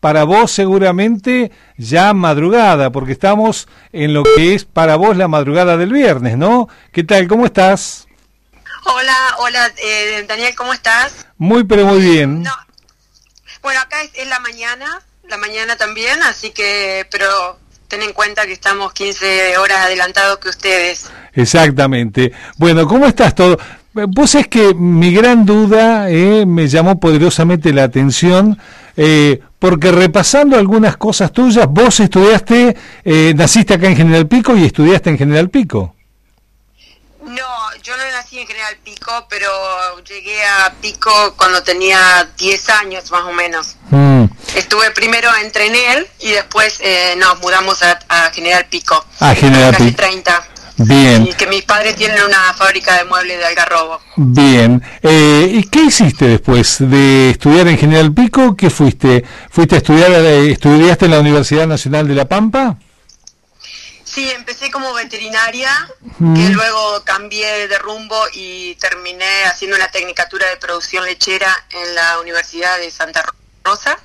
Para vos seguramente ya madrugada, porque estamos en lo que es para vos la madrugada del viernes, ¿no? ¿Qué tal? ¿Cómo estás? Hola, hola eh, Daniel, ¿cómo estás? Muy, pero muy bien. No. Bueno, acá es, es la mañana, la mañana también, así que, pero ten en cuenta que estamos 15 horas adelantados que ustedes. Exactamente. Bueno, ¿cómo estás todo? Vos es que mi gran duda eh, me llamó poderosamente la atención, eh, porque repasando algunas cosas tuyas, vos estudiaste, eh, naciste acá en General Pico y estudiaste en General Pico. No, yo no nací en General Pico, pero llegué a Pico cuando tenía 10 años más o menos. Mm. Estuve primero en Trenel y después eh, nos mudamos a, a General Pico. Ah, General Pico. 30. Bien, Y que mis padres tienen una fábrica de muebles de Algarrobo. bien. Eh, ¿Y qué hiciste después de estudiar en General Pico? ¿Qué fuiste? ¿Fuiste a estudiar, eh, estudiaste en la Universidad Nacional de La Pampa? Sí, empecé como veterinaria, Mm. que luego cambié de rumbo y terminé haciendo una tecnicatura de producción lechera en la Universidad de Santa Rosa.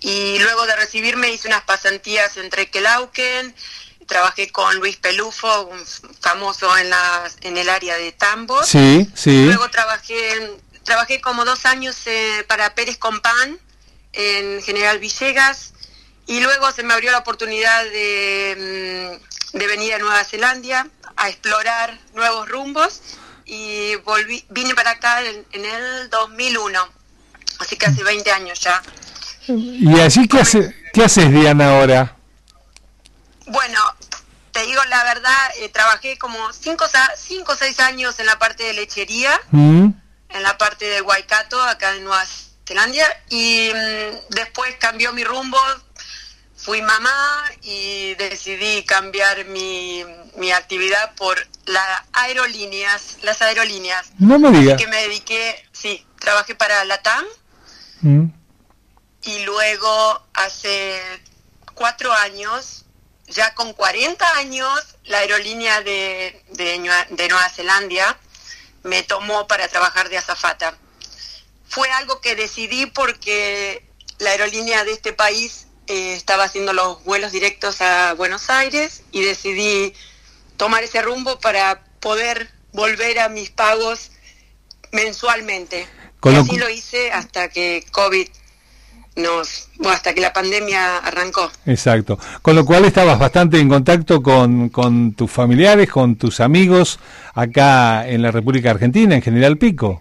Y luego de recibirme hice unas pasantías en Trequelauquen, trabajé con Luis Pelufo, un famoso en, la, en el área de tambos. Sí, sí. Luego trabajé, trabajé como dos años eh, para Pérez Compán en General Villegas y luego se me abrió la oportunidad de, mm, de venir a Nueva Zelanda a explorar nuevos rumbos y volví, vine para acá en, en el 2001, así que hace 20 años ya. ¿Y allí qué, hace, qué haces, Diana, ahora? Bueno, te digo la verdad, eh, trabajé como 5 o 6 años en la parte de lechería. ¿Mm? en la parte de Waikato, acá en Nueva Zelanda, y mm, después cambió mi rumbo, fui mamá y decidí cambiar mi, mi actividad por las aerolíneas, las aerolíneas. No me digas. que me dediqué, sí, trabajé para Latam ¿Mm? y luego hace cuatro años, ya con 40 años, la aerolínea de, de, Nueva Zelanda me tomó para trabajar de azafata. Fue algo que decidí porque la aerolínea de este país eh, estaba haciendo los vuelos directos a Buenos Aires y decidí tomar ese rumbo para poder volver a mis pagos mensualmente. Con y lo así cu- lo hice hasta que COVID nos, bueno, hasta que la pandemia arrancó. Exacto. Con lo cual estabas bastante en contacto con, con tus familiares, con tus amigos acá en la República Argentina, en General Pico.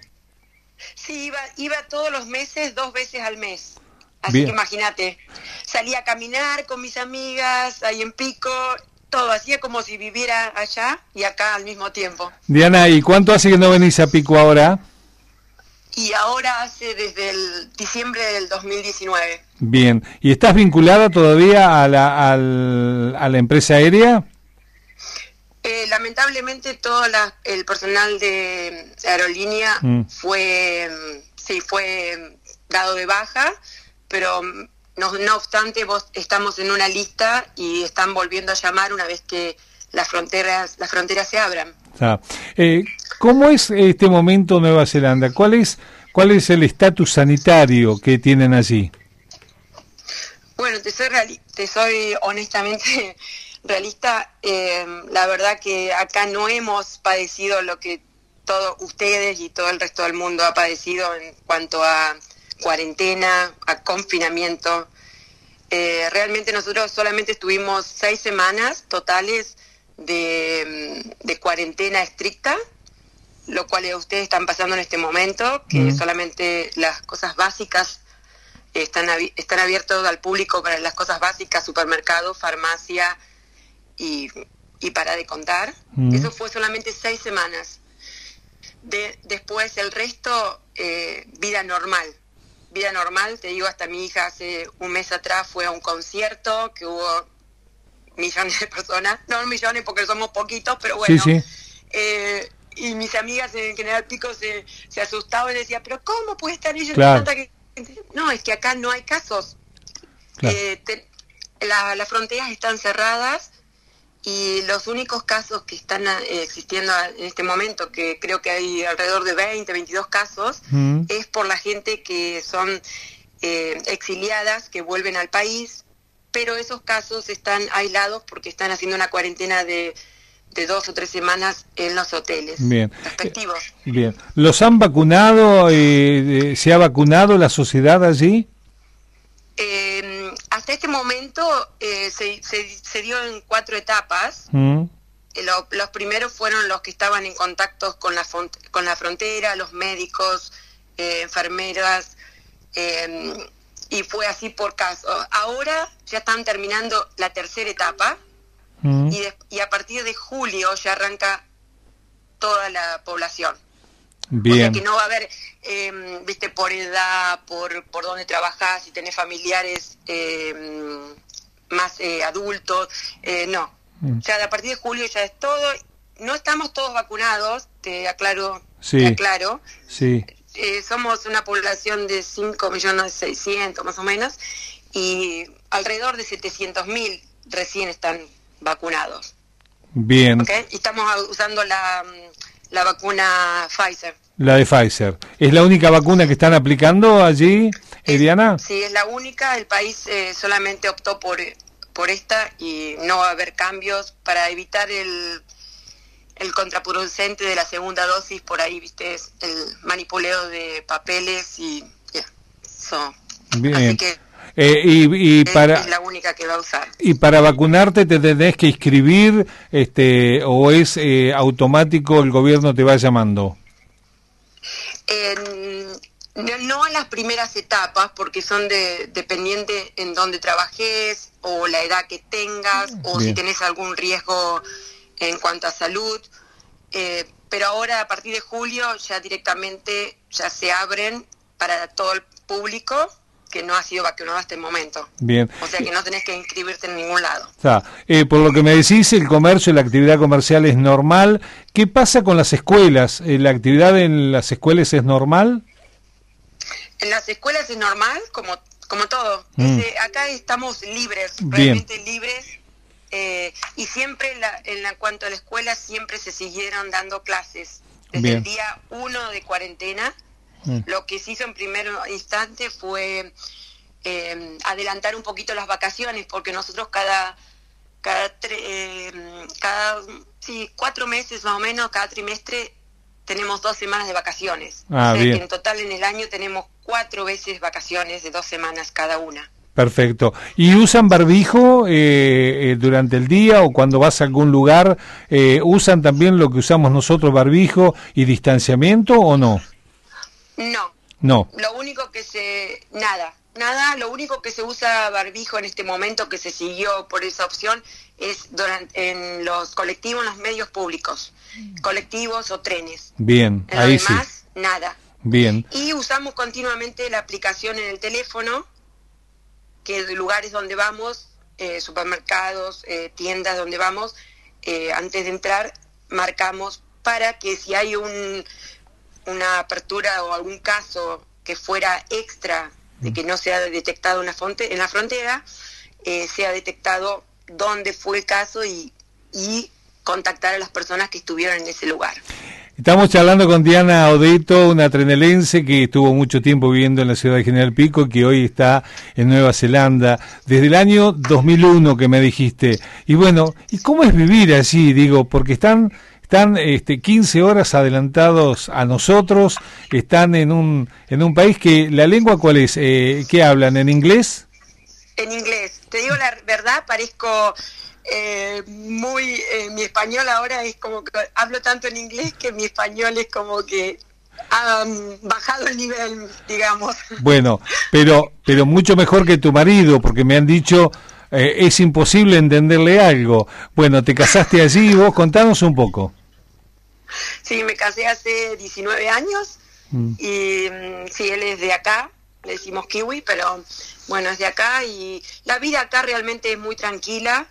Sí, iba, iba todos los meses, dos veces al mes. Así Bien. que imagínate, salía a caminar con mis amigas ahí en Pico, todo, hacía como si viviera allá y acá al mismo tiempo. Diana, ¿y cuánto hace que no venís a Pico ahora? Y ahora hace desde el diciembre del 2019. Bien. ¿Y estás vinculada todavía a la, al- a la empresa aérea? Eh, lamentablemente todo la- el personal de aerolínea Mm. fue, mm, sí, fue mm, dado de baja, pero no, no obstante vos estamos en una lista y están volviendo a llamar una vez que las fronteras, las fronteras se abran. Sea, eh, ¿Cómo es este momento Nueva Zelanda? ¿Cuál es, cuál es el estatus sanitario que tienen allí? Bueno, te soy, te soy honestamente realista. eh, la verdad que acá no hemos padecido lo que todos ustedes y todo el resto del mundo ha padecido en cuanto a cuarentena, a confinamiento. Eh, realmente nosotros solamente estuvimos seis semanas totales de, de cuarentena estricta, lo cual ustedes están pasando en este momento, que Mm. solamente las cosas básicas están, están abiertos al público para las cosas básicas, supermercado, farmacia y, y para de contar. Mm. Eso fue solamente seis semanas. De, después el resto, eh, vida normal. Vida normal, te digo, hasta mi hija hace un mes atrás fue a un concierto que hubo millones de personas, no millones porque somos poquitos, pero bueno, sí, sí. Eh, y mis amigas en General Pico se, se asustaban y decían, pero ¿cómo puede estar ellos Claro. tanta gente? No, es que acá no hay casos. Claro. Eh, te- la- las fronteras están cerradas y los únicos casos que están eh, existiendo en este momento, que creo que hay alrededor de 20, 22 casos, Mm. es por la gente que son eh, exiliadas, que vuelven al país, pero esos casos están aislados porque están haciendo una cuarentena de, de dos o tres semanas en los hoteles Bien. respectivos. Bien. ¿Los han vacunado? eh, ¿Se ha vacunado la sociedad allí? Eh, hasta este momento eh, se, se- se dio en cuatro etapas. Mm. Eh, lo- los primeros fueron los que estaban en contacto con la, con la frontera, los médicos, eh, enfermeras, eh, y fue así por caso. Ahora ya están terminando la tercera etapa Mm. y, de- y a partir de julio ya arranca toda la población. O sea que no va a haber, eh, viste, por edad, por, por dónde trabajás, si tenés familiares eh, más eh, adultos, eh, no. Mm. Ya a partir de julio ya es todo. No estamos todos vacunados, te aclaro, Sí. te aclaro. Sí. Eh, somos una población de 5 millones 600 más o menos y alrededor de 700 mil recién están vacunados. Bien. Y estamos usando la, mm, la vacuna Pfizer. La de Pfizer. ¿Es la única vacuna que están aplicando allí, Es- Eliana? Sí, es la única. El país eh, solamente optó por, por esta y no va a haber cambios para evitar el, el contraproducente de la segunda dosis. Por ahí, viste, es el manipuleo de papeles y ya. So, Bien. Así que Eh, y, para es la única que va a usar. y para vacunarte te tenés que inscribir, este, o es eh, automático el gobierno te va llamando. En- no, no en las primeras etapas, porque son de, dependiente en dónde trabajes o la edad que tengas o Bien. si tenés algún riesgo en cuanto a salud. Eh, pero ahora, a partir de julio, ya directamente ya se abren para todo el público que no ha sido vacunado hasta el momento. Bien. O sea que no tenés que inscribirte en ningún lado. Está. Eh, por lo que me decís, el comercio, la actividad comercial es normal. ¿Qué pasa con las escuelas? Eh, ¿La actividad en las escuelas es normal? En las escuelas es normal, como, como todo. Mm. Acá estamos libres, Bien. realmente libres. eh, y siempre en, la, en la- cuanto a la escuela, siempre se siguieron dando clases. Desde Bien. el día uno de cuarentena, Mm. lo que se hizo en primer instante fue eh, adelantar un poquito las vacaciones, porque nosotros cada cada, eh, cada sí, cuatro meses más o menos, cada trimestre, tenemos dos semanas de vacaciones. Ah, o sea bien. que en total en el año tenemos cuatro veces vacaciones de dos semanas cada una. Perfecto. ¿Y usan barbijo eh, eh, durante el día o cuando vas a algún lugar? eh, ¿Usan también lo que usamos nosotros, barbijo y distanciamiento o no? No, No. lo único que se... Nada, nada, lo único que se usa barbijo en este momento que se siguió por esa opción es durante, en los colectivos, en los medios públicos, colectivos o trenes. Bien, En ahí sí. demás, nada. Bien. Y usamos continuamente la aplicación en el teléfono, que de lugares donde vamos, eh, supermercados, eh, tiendas donde vamos, eh, antes de entrar, marcamos para que si hay un, una apertura o algún caso que fuera extra de que no se ha detectado una fonte, en la frontera, eh, sea detectado dónde fue el caso y, y contactar a las personas que estuvieron en ese lugar. Estamos charlando con Diana Odeto, una trenelense que estuvo mucho tiempo viviendo en la ciudad de General Pico, que hoy está en Nueva Zelanda, desde el año 2001 que me dijiste. Y bueno, ¿y cómo es vivir allí? Digo, porque están, están este, 15 horas adelantados a nosotros, están en un, en un país que, ¿la lengua cuál es? Eh, ¿Qué hablan? ¿En inglés? En inglés. Te digo la verdad, parezco eh, muy... eh, mi español ahora es como que hablo tanto en inglés que mi español es como que ha bajado el nivel, digamos. Bueno, pero, pero mucho mejor que tu marido, porque me han dicho... eh, es imposible entenderle algo. Bueno, te casaste allí, vos contanos un poco. Sí, me casé hace 19 años Mm. y mm, sí, él es de acá, le decimos kiwi, pero bueno, es de acá y la vida acá realmente es muy tranquila.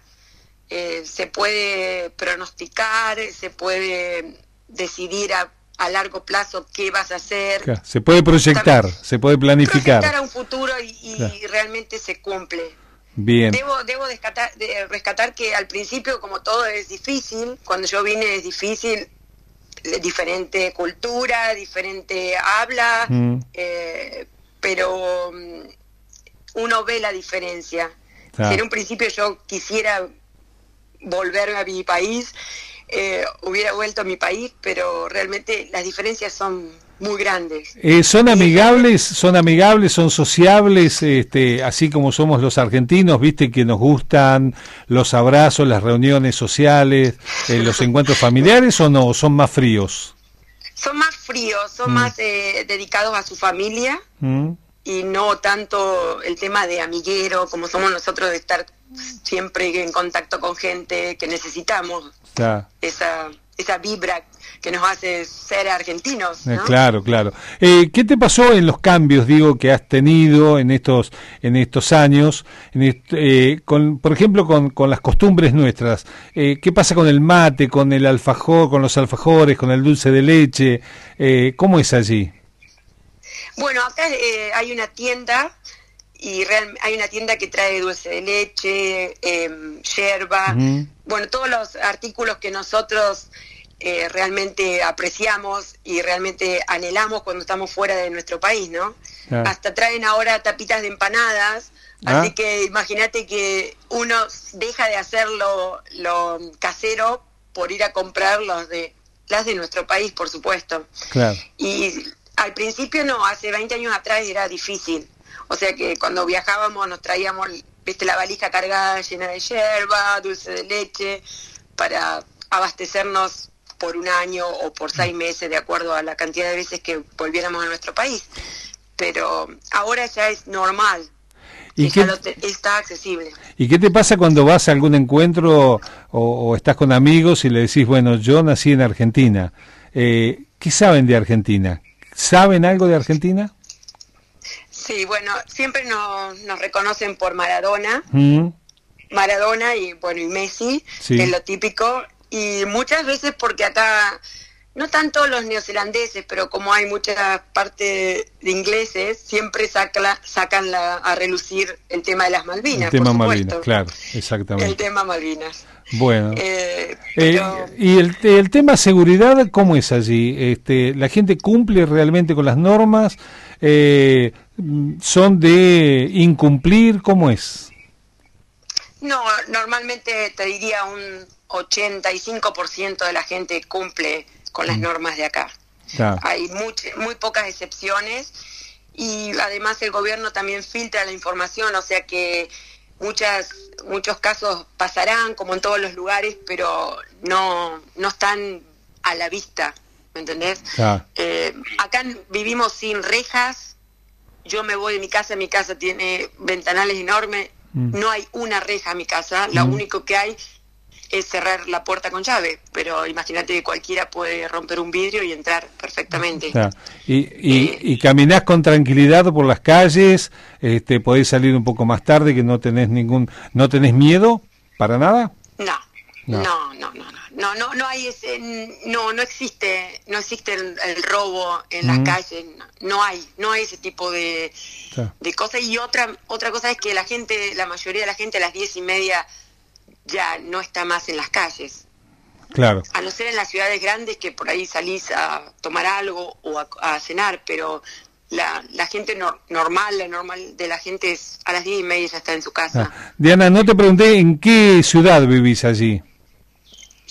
eh, se puede pronosticar, se puede decidir a, a largo plazo qué vas a hacer. Claro, Se puede proyectar, se puede planificar. Proyectar a un futuro y, y Claro. realmente se cumple. Bien. Debo, debo rescatar que al principio, como todo es difícil, cuando yo vine es difícil, diferente cultura, diferente habla, Mm. eh, pero mm, uno ve la diferencia. Si en un principio yo quisiera volver a mi país, eh, hubiera vuelto a mi país, pero realmente las diferencias son muy grandes. Eh, ¿Son amigables, son amigables, son sociables, este, así como somos los argentinos, viste que nos gustan los abrazos, las reuniones sociales, eh, los encuentros familiares o no, son más fríos? Son más fríos, son Mm. más eh, dedicados a su familia. ¿Mm? y no tanto el tema de amiguero como somos nosotros de estar siempre en contacto con gente que necesitamos Está. esa esa vibra que nos hace ser argentinos Eh. Claro, claro. Eh, ¿Qué te pasó en los cambios, digo, que has tenido en estos en estos años, en est- eh, con, por ejemplo, con, con las costumbres nuestras? Eh, ¿Qué pasa con el mate, con el alfajor, con los alfajores, con el dulce de leche? Eh, ¿Cómo es allí? bueno acá eh, hay una tienda y real- hay una tienda que trae dulce de leche eh, yerba bueno todos los artículos que nosotros eh, realmente apreciamos y realmente anhelamos cuando estamos fuera de nuestro país, ¿no? Hasta traen ahora tapitas de empanadas, Ah. así que imagínate que uno deja de hacerlo lo casero por ir a comprar los de las de nuestro país, por supuesto. Claro. Y al principio no, hace 20 años atrás era difícil. O sea que cuando viajábamos nos traíamos, viste, la valija cargada llena de yerba, dulce de leche, para abastecernos por un año o por seis meses, de acuerdo a la cantidad de veces que volviéramos a nuestro país. Pero ahora ya es normal, ¿Y qué, está accesible. ¿Y qué te pasa cuando vas a algún encuentro o, o estás con amigos y le decís, bueno, yo nací en Argentina? Eh, ¿Qué saben de Argentina? ¿Saben algo de Argentina? Sí, bueno, siempre nos, nos reconocen por Maradona, ¿Mm? Maradona y bueno y Messi, Sí. que es lo típico, y muchas veces porque acá no tanto los neozelandeses, pero como hay mucha parte de ingleses, siempre saca- sacan la- a relucir el tema de las Malvinas. El tema por Malvinas, claro, El exactamente. tema Malvinas. Bueno. Eh, Eh, pero- y el, el tema seguridad, ¿cómo es allí? Este, ¿La gente cumple realmente con las normas? Eh, ¿Son de incumplir? ¿Cómo es? No, normalmente te diría un 85% de la gente cumple con Mm. las normas de acá. Claro. Hay much- muy pocas excepciones y además el gobierno también filtra la información, o sea que muchas muchos casos pasarán como en todos los lugares, pero no no están a la vista, ¿me entendés? Eh, acá vivimos sin rejas. Yo me voy de mi casa, mi casa tiene ventanales enormes. Mm. No hay una reja en mi casa. Lo Mm. único que hay es cerrar la puerta con llave. Pero imagínate que cualquiera puede romper un vidrio y entrar perfectamente. Y, y, Eh, y caminás con tranquilidad por las calles, este, podés salir un poco más tarde, que no tenés ningún, no tenés miedo para nada. No, No. no, no, no, no, no, no, hay ese, no, no existe, no existe el, el robo en Mm. las calles. No, no hay, no hay ese tipo de, Claro. de cosas. Y otra, otra cosa es que la gente, la mayoría de la gente a las diez y media ya no está más en las calles. Claro. A no ser en las ciudades grandes que por ahí salís a tomar algo o a, a cenar, pero la, la gente nor- normal, la normal de la gente es a las diez y media ya está en su casa. Ah. Diana, no te pregunté en qué ciudad vivís allí.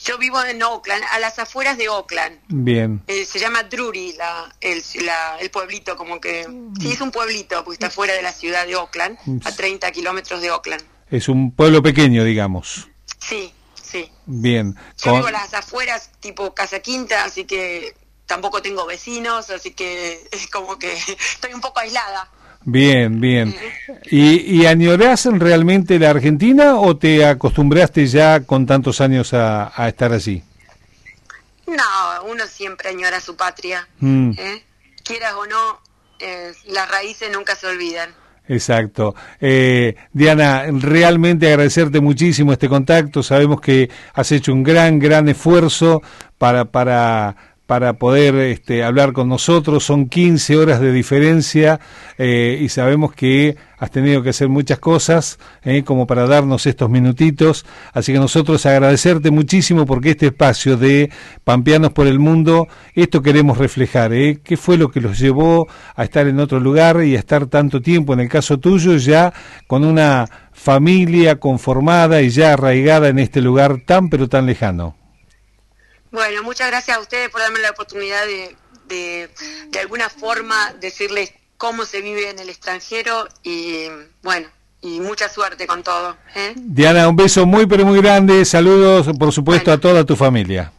Yo vivo en Oakland, a las afueras de Oakland. Bien. Eh, se llama Drury, la, el, la- el pueblito, como que... Sí, es un pueblito, porque está fuera de la ciudad de Oakland, a 30 kilómetros de Oakland. Es un pueblo pequeño, digamos. Sí, sí. Bien. Yo Con- vivo a las afueras, tipo Casa Quinta, así que tampoco tengo vecinos, así que es como que estoy un poco aislada. Bien, bien. ¿Y, ¿Y añorás realmente la Argentina o te acostumbraste ya con tantos años a, a estar allí? No, uno siempre añora su patria. Mm, ¿eh? Quieras o no, eh, las raíces nunca se olvidan. Exacto. Eh, Diana, realmente agradecerte muchísimo este contacto. Sabemos que has hecho un gran, gran esfuerzo para, para para poder este, hablar con nosotros. Son 15 horas de diferencia eh, y sabemos que has tenido que hacer muchas cosas eh, como para darnos estos minutitos. Así que nosotros agradecerte muchísimo porque este espacio de Pampeanos por el Mundo, esto queremos reflejar. Eh, ¿Qué fue lo que los llevó a estar en otro lugar y a estar tanto tiempo, en el caso tuyo, ya con una familia conformada y ya arraigada en este lugar tan pero tan lejano? Bueno, muchas gracias a ustedes por darme la oportunidad de, de, de alguna forma, decirles cómo se vive en el extranjero y bueno, y mucha suerte con todo. ¿eh? Diana, un beso muy pero muy grande, saludos por supuesto a toda tu familia.